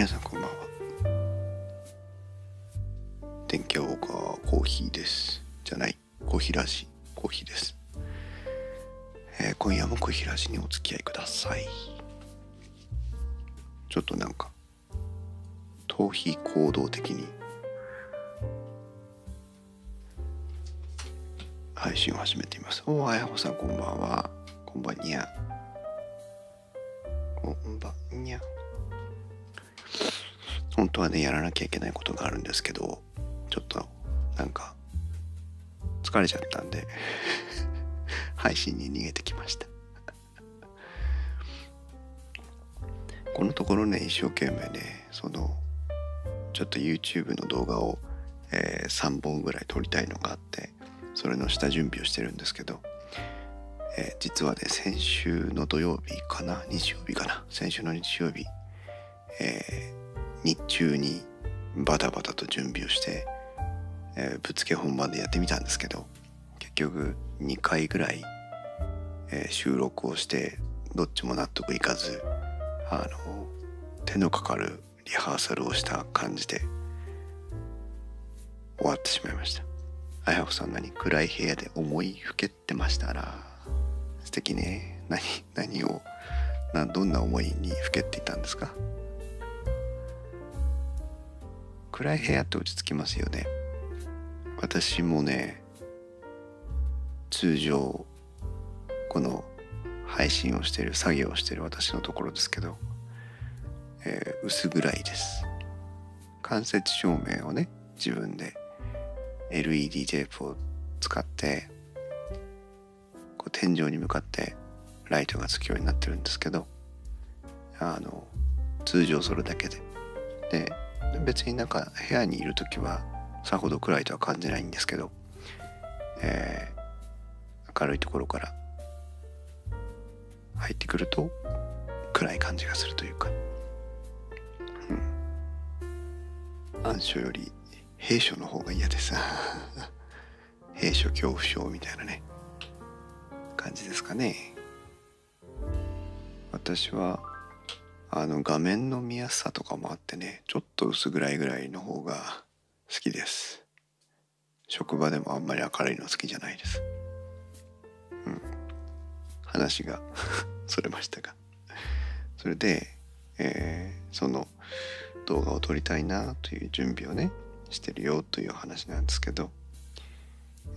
皆さんこんばんは。電気屋ウォーカーコーヒーです。じゃないコーヒーラジコーヒーです、えー今夜もコーヒーラジにお付き合いください。ちょっとなんか逃避行動的に配信を始めています。おあやほさんこんばんは。こんばんにゃ。当はねやらなきゃいけないことがあるんですけどちょっとなんか疲れちゃったんで 配信に逃げてきました。このところね一生懸命ねそのちょっと YouTube の動画を、えー3本ぐらい撮りたいのがあってそれの下準備をしてるんですけど、えー実はね先週の土曜日かな？日曜日かな？先週の日曜日、え日中にバタバタと準備をして、えーぶっつけ本番でやってみたんですけど結局2回ぐらい、えー収録をしてどっちも納得いかずあの手のかかるリハーサルをした感じで終わってしまいました。あやほさん何暗い部屋で思いふけってましたら素敵ね。何 何をなどんな思いにふけっていたんですか？暗い部屋って落ち着きますよね。私もね通常この配信をしてる作業をしてる私のところですけど、えー薄暗いです。間接照明をね自分で LED テープを使ってこう天井に向かってライトがつくようになってるんですけどあの通常それだけで。で別になんか部屋にいる時はさほど暗いとは感じないんですけど、えー明るいところから入ってくると暗い感じがするというか、うん、暗所より閉所の方が嫌です。閉所恐怖症みたいなね感じですかね。私はあの画面の見やすさとかもあってねちょっと薄暗いぐらいの方が好きです。職場でもあんまり明るいの好きじゃないです。うん。話が それましたが。それで、えーその動画を撮りたいなという準備をねしてるよという話なんですけど、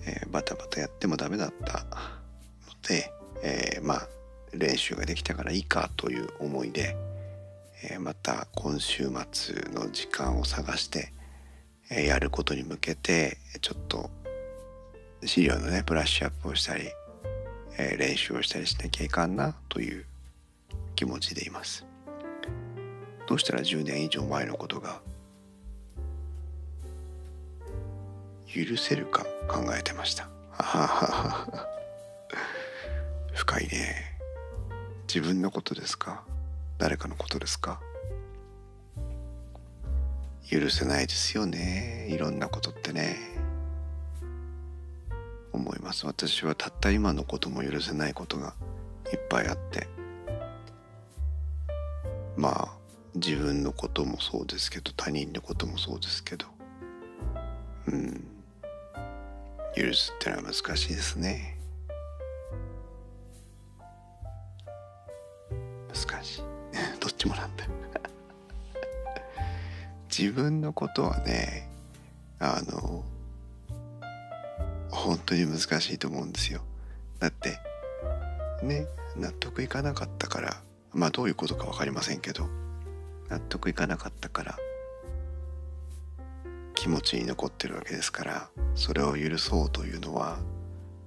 えーバタバタやってもダメだったので、えーまあ練習ができたからいいかという思いで、えまた今週末の時間を探して、えやることに向けてちょっと資料のねブラッシュアップをしたり、え練習をしたりしなきゃいかんなという気持ちでいます。どうしたら10年以上前のことが許せるか考えてました。深いね。自分のことですか？誰かのことですか？許せないですよね。いろんなことってね。思います。私はたった今のことも許せないことがいっぱいあって。まあ自分のこともそうですけど他人のこともそうですけど。うん。許すってのは難しいですね。難しい。ちもなんだ自分のことはねあの本当に難しいと思うんですよだってね納得いかなかったからまあどういうことか分かりませんけど納得いかなかったから気持ちに残ってるわけですからそれを許そうというのは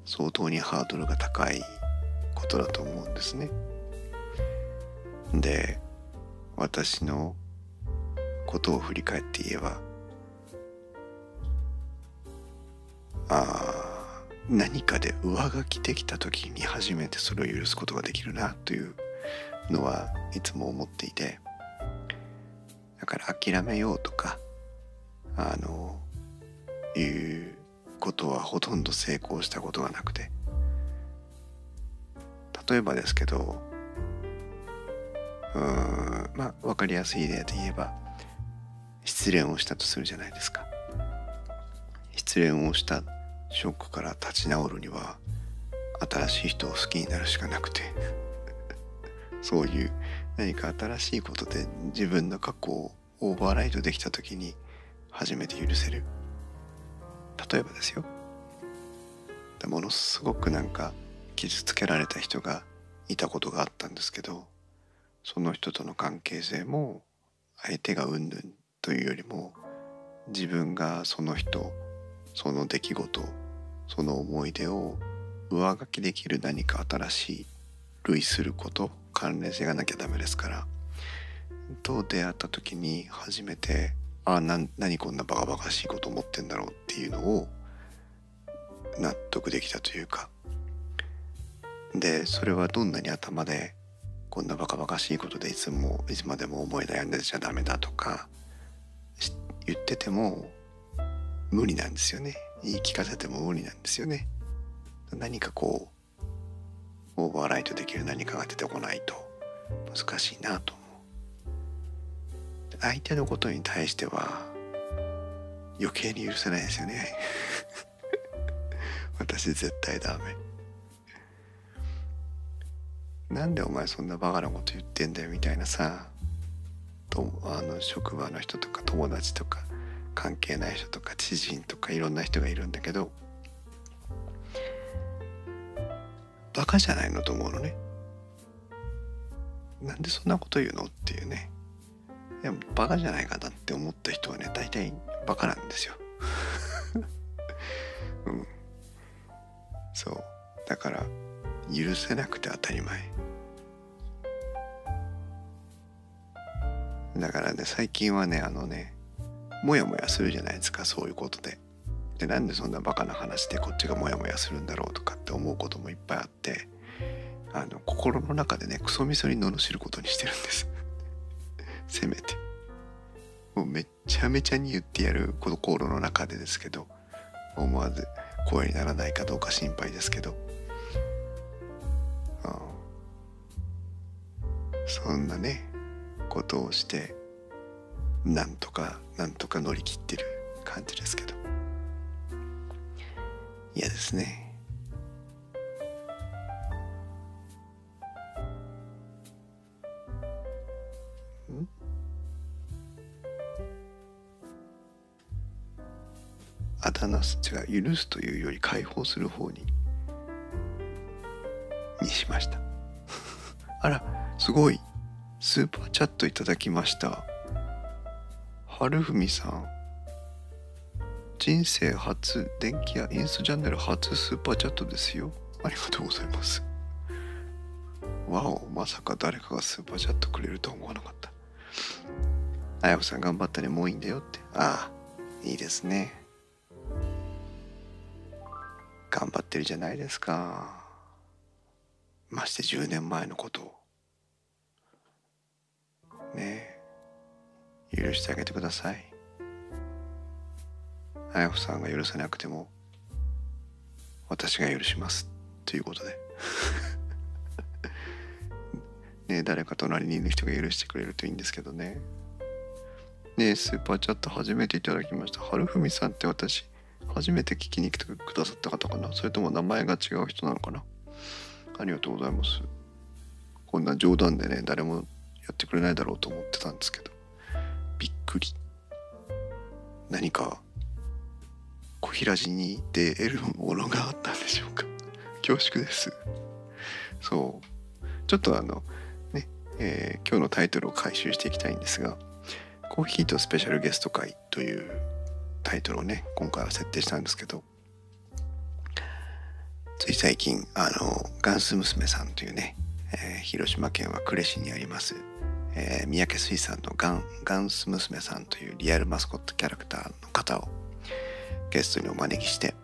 相当にハードルが高いことだと思うんですね。で私のことを振り返って言えばあー何かで上書きできた時に初めてそれを許すことができるなというのはいつも思っていてだから諦めようとかあのいうことはほとんど成功したことがなくて例えばですけどうーんまあ分かりやすい例で言えば失恋をしたとするじゃないですか。失恋をしたショックから立ち直るには新しい人を好きになるしかなくて。そういう何か新しいことで自分の過去をオーバーライドできた時に初めて許せる。例えばですよ。ものすごくなんか傷つけられた人がいたことがあったんですけどその人との関係性も相手がうんぬんというよりも自分がその人その出来事その思い出を上書きできる何か新しい類すること関連性がなきゃダメですから。と出会った時に初めてあな何こんなバカバカしいこと思ってんだろうっていうのを納得できたというか。でそれはどんなに頭でこんなバカバカしいことでいつもいつまでも思い悩んでちゃダメだとか言ってても無理なんですよね。言い聞かせても無理なんですよね。何かこうオーバーライトできる何かが出てこないと難しいなと思う。相手のことに対しては余計に許せないですよね。私絶対ダメ。なんでお前そんなバカなこと言ってんだよみたいなさとあの職場の人とか友達とか関係ない人とか知人とかいろんな人がいるんだけどバカじゃないのと思うのね。なんでそんなこと言うの？っていうね。いやバカじゃないかなって思った人はね大体バカなんですよ。うん。そう。だから許せなくて当たり前。だからね最近はねあのねモヤモヤするじゃないですかそういうことで。でなんでそんなバカな話でこっちがモヤモヤするんだろうとかって思うこともいっぱいあってあの心の中でねクソみそに罵ることにしてるんです。せめて。もうめっちゃめちゃに言ってやる心の中でですけど思わず声にならないかどうか心配ですけど、そんなねことをしてなんとかなんとか乗り切ってる感じですけど。嫌ですね。ん？あだなす違う許すというより解放する方ににしました。あらすごい。スーパーチャットいただきました。春文さん。人生初電気やインストチャンネル初スーパーチャットですよ。ありがとうございます。わおまさか誰かがスーパーチャットくれるとは思わなかった。あやこさん頑張ったね。もういいんだよって。ああいいですね。頑張ってるじゃないですか。まして10年前のことをねえ許してあげてください。あやほさんが許せなくても私が許します。ということで。ね誰か隣にいる人が許してくれるといいんですけどね。ねスーパーチャット初めていただきました。春文さんって私初めて聞きに来てくださった方かな。それとも名前が違う人なのかな。ありがとうございます。こんな冗談でね誰もやってくれないだろうと思ってたんですけどびっくり。何か小平寺に出得るものがあったんでしょうか。恐縮です。そう。ちょっとあのね、えー、今日のタイトルを回収していきたいんですが「コーヒーとスペシャルゲスト会」というタイトルをね今回は設定したんですけどつい最近あのガンス娘さんというね、えー、広島県は呉市にありますえー、三宅水産のガンガンス娘さんというリアルマスコットキャラクターの方をゲストにお招きして、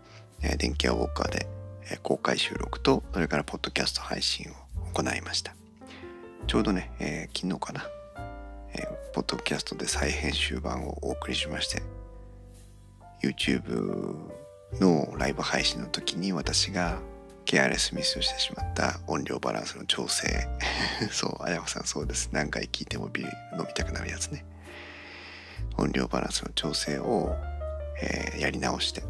えー、電気屋ウォーカーで、えー、公開収録とそれからポッドキャスト配信を行いました。ちょうどね、えー、昨日かな、えー、ポッドキャストで再編集版をお送りしまして YouTube のライブ配信の時に私がケアレスミスをしてしまった音量バランスの調整。そうあやこさんそうです。何回聞いてもビール飲みたくなるやつね。音量バランスの調整を、えー、やり直して。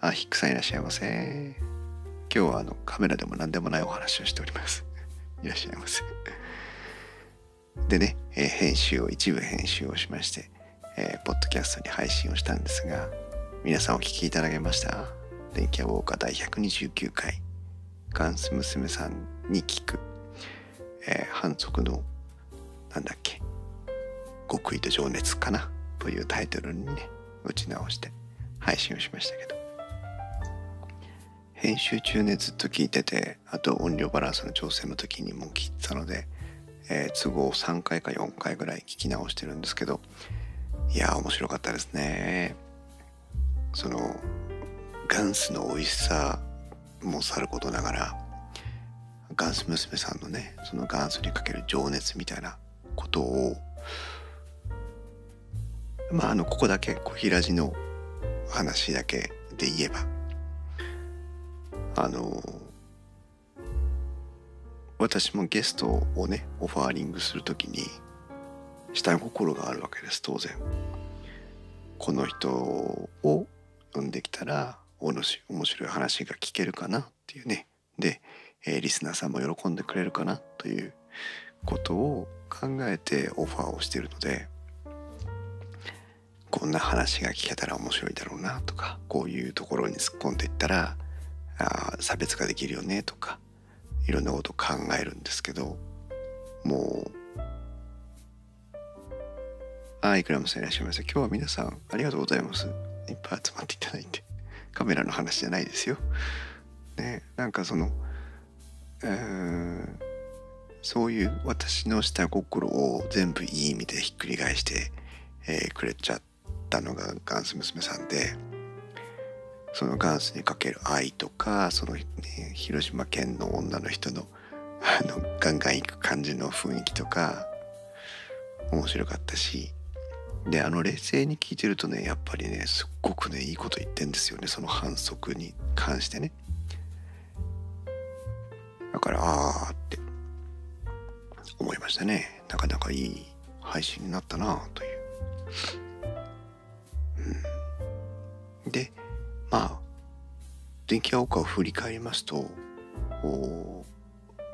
あヒックさんいらっしゃいませ。今日はあのカメラでも何でもないお話をしております。いらっしゃいませ。でね、えー、編集を一部編集をしまして、えー、ポッドキャストに配信をしたんですが皆さんお聞きいただけました？電気屋ウォーカー第129回。ガンス娘さんに聞く、えー、反則のなんだっけ？極意と情熱かな？というタイトルにね打ち直して配信をしましたけど。編集中ねずっと聞いててあと音量バランスの調整の時にも聞いてたので、えー、都合3回か4回ぐらい聞き直してるんですけどいや面白かったですね。そのガンスの美味しさもさることながらガンス娘さんのねそのガンスにかける情熱みたいなことをまああのここだけ小平寺の話だけで言えばあの私もゲストをねオファーリングする時に下心があるわけです当然。この人を呼んできたら面白い話が聞けるかなっていうね。で、えー、リスナーさんも喜んでくれるかなということを考えてオファーをしているのでこんな話が聞けたら面白いだろうなとかこういうところに突っ込んでいったらあ差別化できるよねとかいろんなことを考えるんですけどもうあいくらもさんいらっしゃいませ今日は皆さんありがとうございます。いっぱい集まっていただいてカメラの話じゃないですよ。ねなんかその、えー、そういう私の下心を全部いい意味でひっくり返して、えー、くれちゃったのがガンス娘さんでそのガンスにかける愛とかその、ね、広島県の女の人のあのガンガン行く感じの雰囲気とか面白かったしであの冷静に聞いてるとねやっぱりねすっごくねいいこと言ってんですよねその反則に関してね。だからああって思いましたね。なかなかいい配信になったなという、うん、でまあ電気屋岡を振り返りますと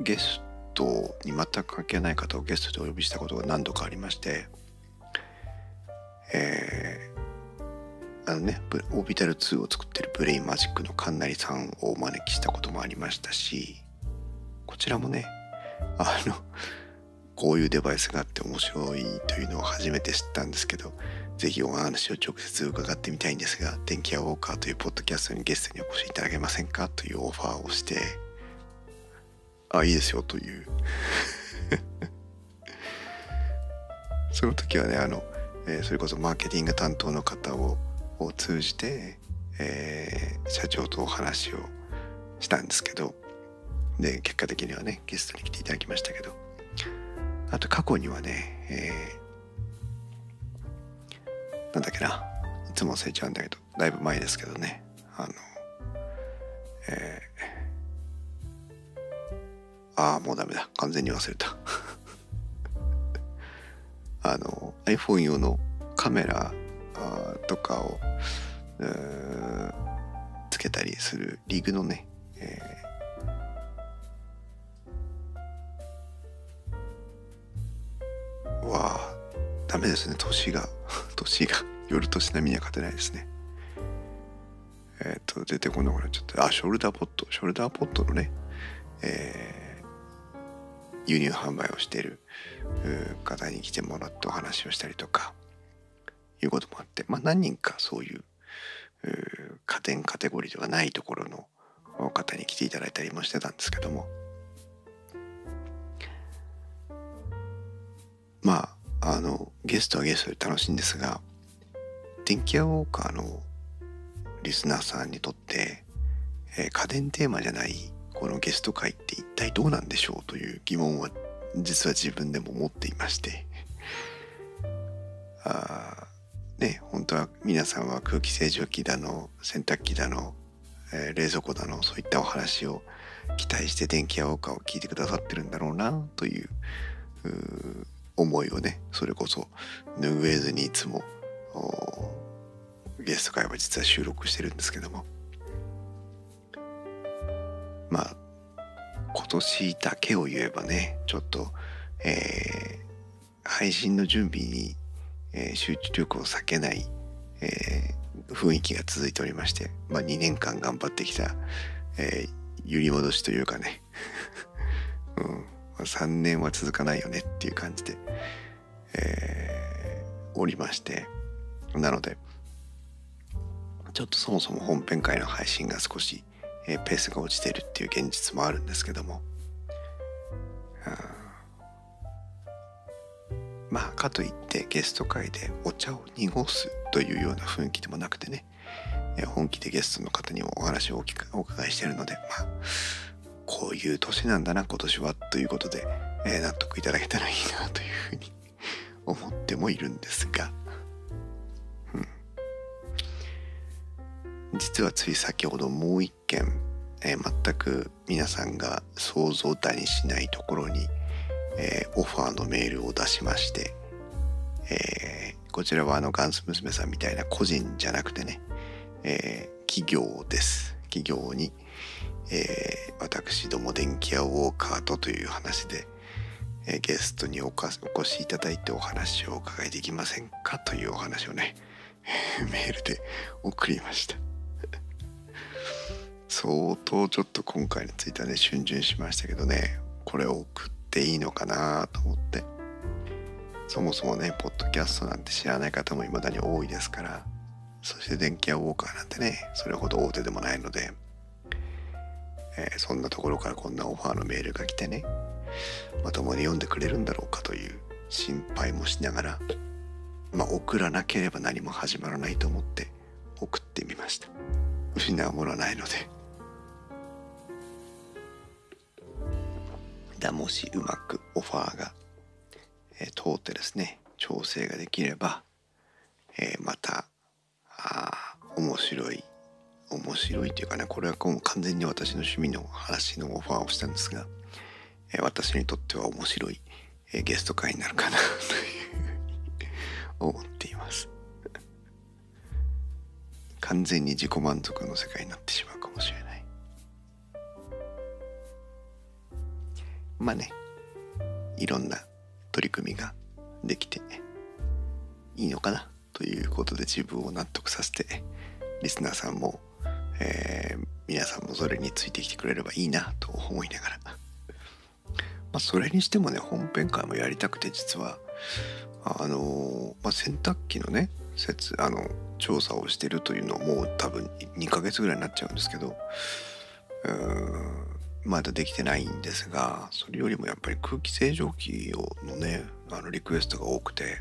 ゲストに全く関係ない方をゲストでお呼びしたことが何度かありましてえー、あのねオービタル2を作ってるブレインマジックの神成さんをお招きしたこともありましたしこちらもねあのこういうデバイスがあって面白いというのを初めて知ったんですけど是非お話を直接伺ってみたいんですが「電気屋ウォーカー」というポッドキャストにゲストにお越しいただけませんかというオファーをしてあいいですよという。その時はねあのえー、それこそマーケティング担当の方をを通じて、えー、社長とお話をしたんですけどで結果的にはねゲストに来ていただきましたけどあと過去にはね、えー、なんだっけないつも忘れちゃうんだけどだいぶ前ですけどねあのえー、ああもうダメだ。完全に忘れた。あの iPhone 用のカメラとかをつけたりするリグのね、えー、わあダメですね年が。年が。夜年並みには勝てないですね。えっ、ー、と出てこなくなっちゃった。あショルダーポット。ショルダーポットのねえー輸入販売をしている方に来てもらってお話をしたりとかいうこともあって、まあ、何人かそういう家電カテゴリーではないところの方に来ていただいたりもしてたんですけども。まああのゲストはゲストで楽しいんですが電気屋ウォーカーのリスナーさんにとって、えー、家電テーマじゃないこのゲスト会って一体どうなんでしょうという疑問は実は自分でも持っていまして。あね本当は皆さんは空気清浄機だの洗濯機だのえー、冷蔵庫だのそういったお話を期待して電気屋ウォーカーを聞いてくださってるんだろうなという思いをねそれこそ拭えずにいつもゲスト会は実は収録してるんですけども。まあ今年だけを言えばねちょっと、えー、配信の準備に、えー、集中力を避けない、えー、雰囲気が続いておりまして、まあ、2年間頑張ってきた、え揺り戻しというかね、うん。ま3年は続かないよねっていう感じで、え、おりまして。なのでちょっとそもそも本編会の配信が少し、え、ペースが落ちてるっていう現実もあるんですけども。まあかといってゲスト会でお茶を濁すというような雰囲気でもなくてね。え本気でゲストの方にもお話をお伺いしてるのでまあこういう年なんだな今年はということで、えー、納得いただけたらいいなというふうに思ってもいるんですが、実はつい先ほどもう一件、えー、全く皆さんが想像だにしないところに、えー、オファーのメールを出しまして、えー、こちらはあのガンス娘さんみたいな個人じゃなくてね、え企業です。企業に、え、私ども電気屋ウォーカーとという話で、え、ゲストにお越しいただいてお話をお伺いできませんかというお話をね メールで送りました。相当ちょっと今回についてはね逡巡しましたけどねこれを送っていいのかなと思って。そもそもねポッドキャストなんて知らない方も未だに多いですからそして電気屋ウォーカーなんてねそれほど大手でもないのでえー、そんなところからこんなオファーのメールが来てねまともに読んでくれるんだろうかという心配もしながらまあ送らなければ何も始まらないと思って送ってみました。失うものはないので。だもしうまくオファーが、え、通ってですね調整ができれば、え、またあ面白い面白いというかねこれはもう完全に私の趣味の話のオファーをしたんですが、え、私にとっては面白い、え、ゲスト会になるかなという思っています。完全に自己満足の世界になってしまうかもしれない。まあねいろんな取り組みができていいのかなということで自分を納得させてリスナーさんもえー、皆さんもそれについてきてくれればいいなと思いながら。まあそれにしてもね本編会もやりたくて実は。あの、まあ、洗濯機のね説あの調査をしてるというのもう多分2ヶ月ぐらいになっちゃうんですけどまだできてないんですがそれよりもやっぱり空気清浄機をのねあのリクエストが多くて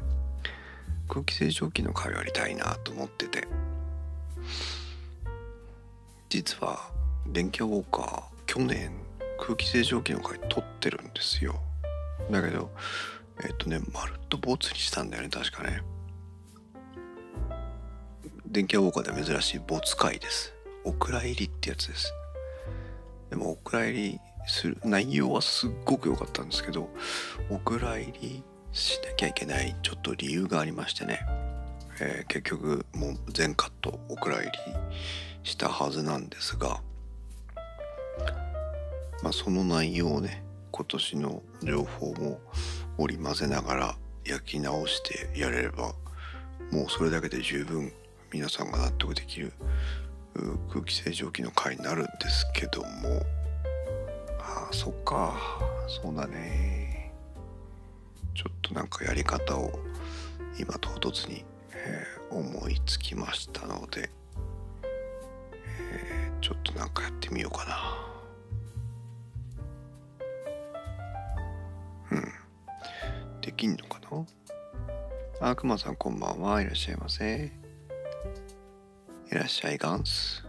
空気清浄機の会をやりたいなと思ってて。実は電気ウォーカー去年空気清浄機の回取ってるんですよ。だけどえっとねまるっとボツにしたんだよね確かね。電気ウォーカーでは珍しいボツ回です。お蔵入りってやつです。でもお蔵入りする内容はすっごく良かったんですけどお蔵入りしなきゃいけないちょっと理由がありましてね、えー、結局もう全カットお蔵入りしたはずなんですが、まあ、その内容をね今年の情報も織り交ぜながら焼き直してやれればもうそれだけで十分皆さんが納得できる空気清浄機の回になるんですけども。ああそっか。そうだね。ちょっとなんかやり方を今唐突に、えー、思いつきましたのでちょっとなんかやってみようかな。うん。できんのかな？あくまさんこんばんは。いらっしゃいませ。いらっしゃいガンス。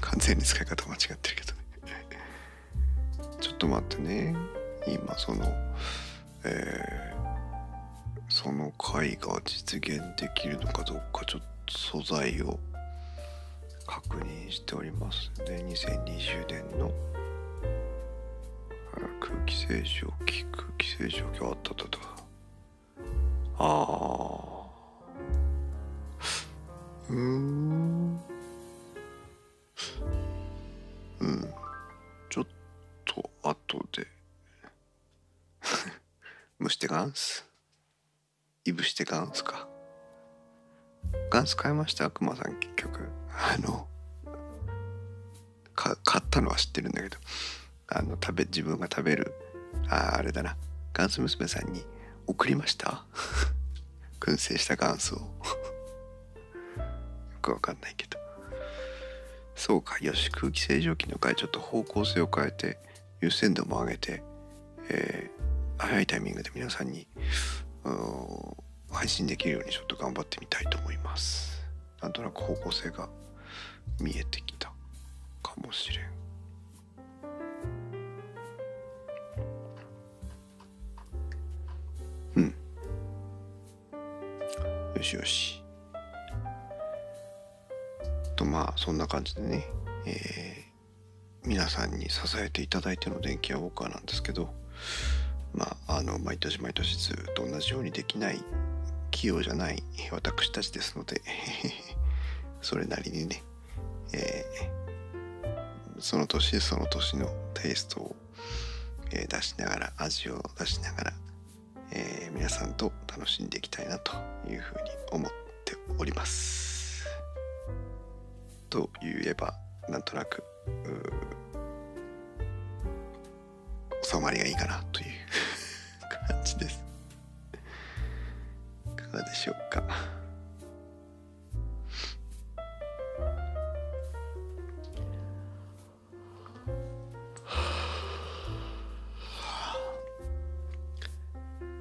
完全に使い方間違ってるけどね。ちょっと待ってね。今そのえー、その回が実現できるのかどうかちょっと素材を確認しておりますね。2020年の空気清浄機空気清浄機あったったとああうん。ちょっと後で。蒸してガンス。いぶしてガンスか。ガンス買いました？くまさん結局。あのか買ったのは知ってるんだけど。あの食べ自分が食べる。ああれだな。ガンス娘さんに送りました？燻製したガンスを。くわかんないけど。そうかよし空気清浄機の回ちょっと方向性を変えて優先度も上げて、えー、早いタイミングで皆さんに配信できるようにちょっと頑張ってみたいと思います。なんとなく方向性が見えてきたかもしれん。うん。よしよし。とまあそんな感じでね、えー、皆さんに支えていただいての電気屋ウォーカーなんですけどまああの毎年毎年ずっと同じようにできない器用じゃない私たちですので それなりにね、えー、その年その年のテイストを、出しながら味を出しながら、えー、皆さんと楽しんでいきたいなというふうに思っております。と言えばなんとなく収まりがいいかなという感じです。いかがでしょうか。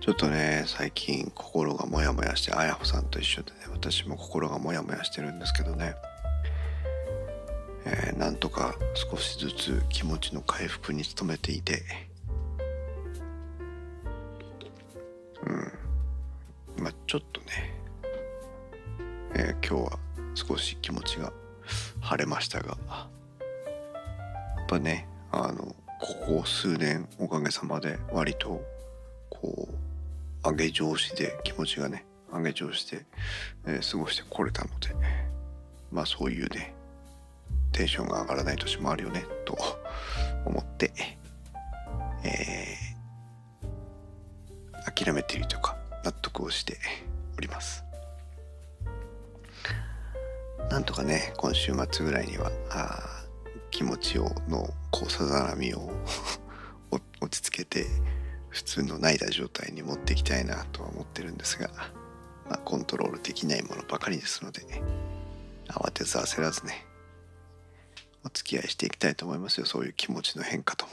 ちょっとね最近心がモヤモヤしてあやほさんと一緒でね私も心がモヤモヤしてるんですけどね、なんとか少しずつ気持ちの回復に努めていて。うん。まあちょっとね、えー、今日は少し気持ちが晴れましたが。やっぱねあのここ数年おかげさまで割とこう上げ上司で気持ちがね上げ上司で、えー、過ごしてこれたので。まあそういうねテンションが上がらない年もあるよねと思って、えー、諦めているというか納得をしております。なんとかね今週末ぐらいにはあ気持ちをのこうさざ波を 落ち着けて普通の泣いた状態に持っていきたいなとは思ってるんですが、まあ、コントロールできないものばかりですので、慌てず焦らずねお付き合いしていきたいと思いますよ。そういう気持ちの変化とも。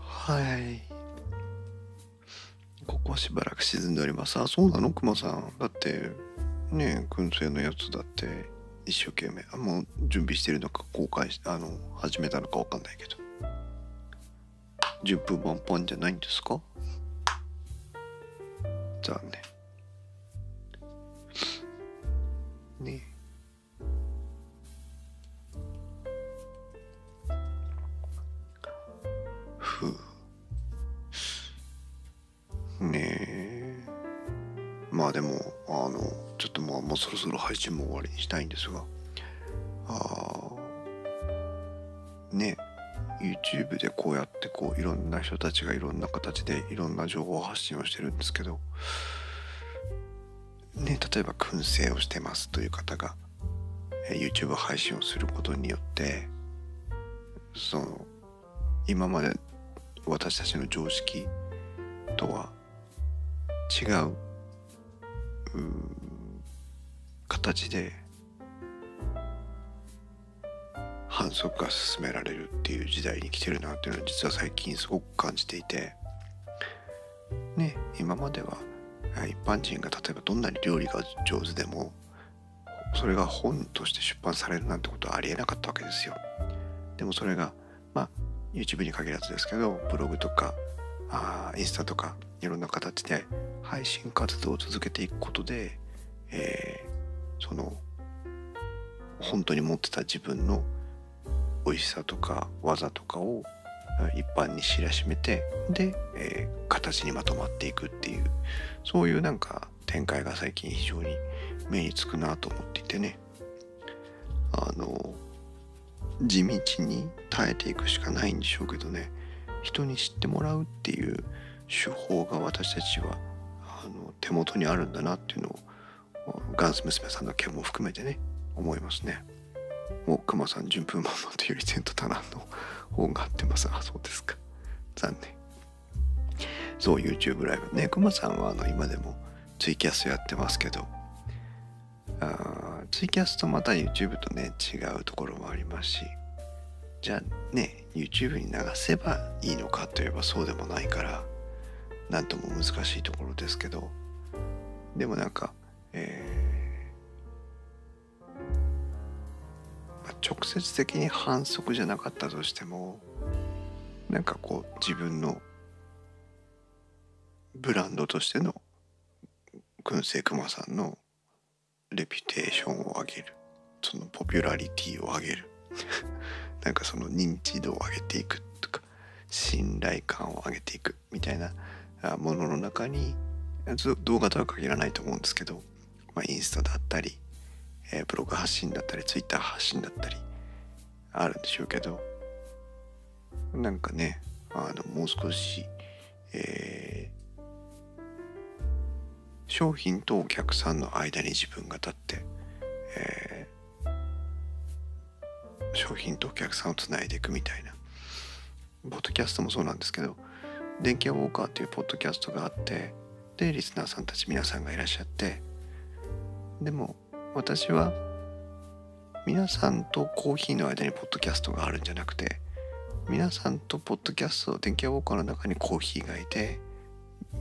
はい。ここはしばらく沈んでおります。あそうなの？クマさん。だってね燻製のやつだって一生懸命。あもう準備してるのか公開しあの始めたのか分かんないけど。10分満帆じゃないんですか？残念。ね。ふ。うねえ。まあでもあのちょっとまあもうそろそろ配信も終わりにしたいんですが。あね YouTube でこうやってこういろんな人たちがいろんな形でいろんな情報発信をしてるんですけど。ね例えば燻製をしてますという方がえ YouTube 配信をすることによってその今まで私たちの常識とは違う形で反則が進められるっていう時代に来てるなっていうのは実は最近すごく感じていてね今までは一般人が例えばどんなに料理が上手でもそれが本として出版されるなんてことはありえなかったわけですよ。でもそれがまあ YouTube に限らずですけどブログとかあインスタとかいろんな形で配信活動を続けていくことで、えー、その本当に持ってた自分の美味しさとか技とかを一般に知らしめてで、えー、形にまとまっていくっていうそういうなんか展開が最近非常に目につくなと思っていてねあの地道に耐えていくしかないんでしょうけどね人に知ってもらうっていう手法が私たちはあの手元にあるんだなっていうのをガンス娘さんの件も含めてね思いますね。もう熊さん順風満々というより前途多難の本があってます。あそうですか。残念。そう YouTube ライブ。ね熊さんはあの今でもツイキャスやってますけど。あツイキャスとまた YouTube とね違うところもありますし。じゃあね YouTube に流せばいいのかといえばそうでもないから何とも難しいところですけど。でもなんか、え直接的に反則じゃなかったとしてもなんかこう自分のブランドとしての燻製熊さんのレピュテーションを上げる。そのポピュラリティを上げる。なんかその認知度を上げていくとか信頼感を上げていくみたいなものの中に動画とは限らないと思うんですけど、まあ、インスタだったり、えー、ブログ発信だったりツイッター発信だったりあるんでしょうけどなんかねあのもう少し、えー、商品とお客さんの間に自分が立って、えー、商品とお客さんをつないでいくみたいな。ポッドキャストもそうなんですけど電気屋ウォーカーっていうポッドキャストがあってでリスナーさんたち皆さんがいらっしゃってでも私は皆さんとコーヒーの間にポッドキャストがあるんじゃなくて皆さんとポッドキャスト電気屋ウォーカーの中にコーヒーがいて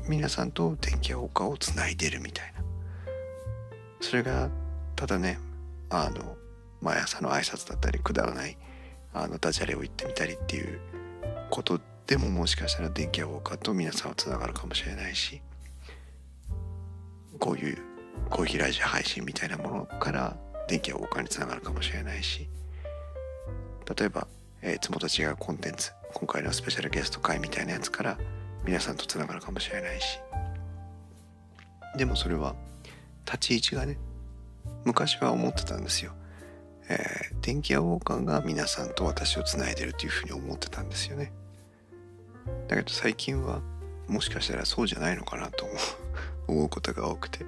皆さんと電気屋ウォーカーをつないでるみたいな。それがただねあの毎朝の挨拶だったりくだらないあのダジャレを言ってみたりっていうことでももしかしたら電気屋ウォーカーと皆さんはつながるかもしれないしこういうコーヒーラジオ配信みたいなものから電気屋ウォーカーにつながるかもしれないし例えば、えー、いつもと違うコンテンツ今回のスペシャルゲスト会みたいなやつから皆さんとつながるかもしれないしでもそれは立ち位置がね昔は思ってたんですよ。えー、電気屋ウォーカーが皆さんと私をつないでるというふうに思ってたんですよね。だけど最近はもしかしたらそうじゃないのかなと思うことが多くて、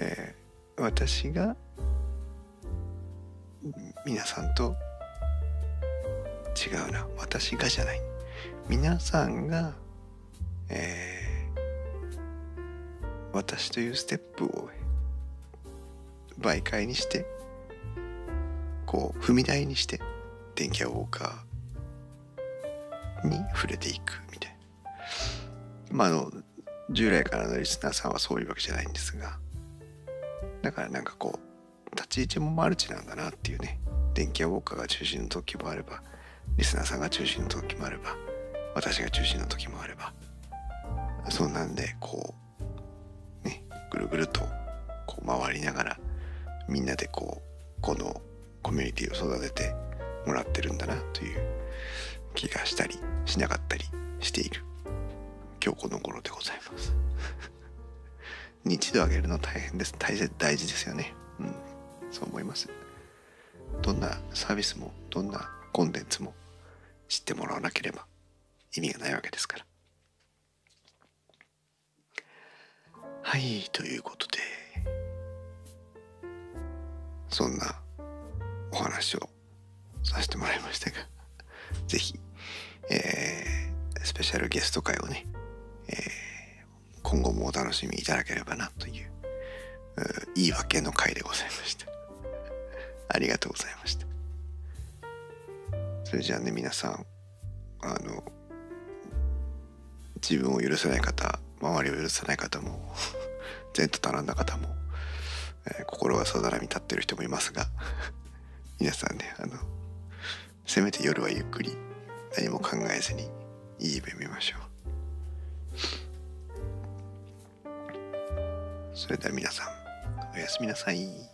えー、私が皆さんと違うな私がじゃない皆さんが、えー、私というステップを媒介にしてこう踏み台にして電気屋ウォーカーに触れていくみたいな。まあ、あの、従来からのリスナーさんはそういうわけじゃないんですが、だからなんかこう、立ち位置もマルチなんだなっていうね、電気屋ウォーカーが中心の時もあれば、リスナーさんが中心の時もあれば、私が中心の時もあれば、そんなんで、こう、ね、ぐるぐるとこう回りながら、みんなでこう、このコミュニティを育ててもらってるんだなという気がしたりしなかったりしている今日この頃でございます。日度上げるの大変です。大大事ですよね。うん。そう思います。どんなサービスもどんなコンテンツも知ってもらわなければ意味がないわけですから。はいということでそんなお話をさせてもらいましたがぜひえー、スペシャルゲスト会をね、えー、今後もお楽しみいただければなという言い訳の回でございました。ありがとうございました。それじゃあね皆さんあの自分を許せない方周りを許せない方も 前途多難な方も、えー、心がさざらみ立ってる人もいますが 皆さんねあのせめて夜はゆっくり何も考えずにいい夢見ましょう。それでは皆さんおやすみなさい。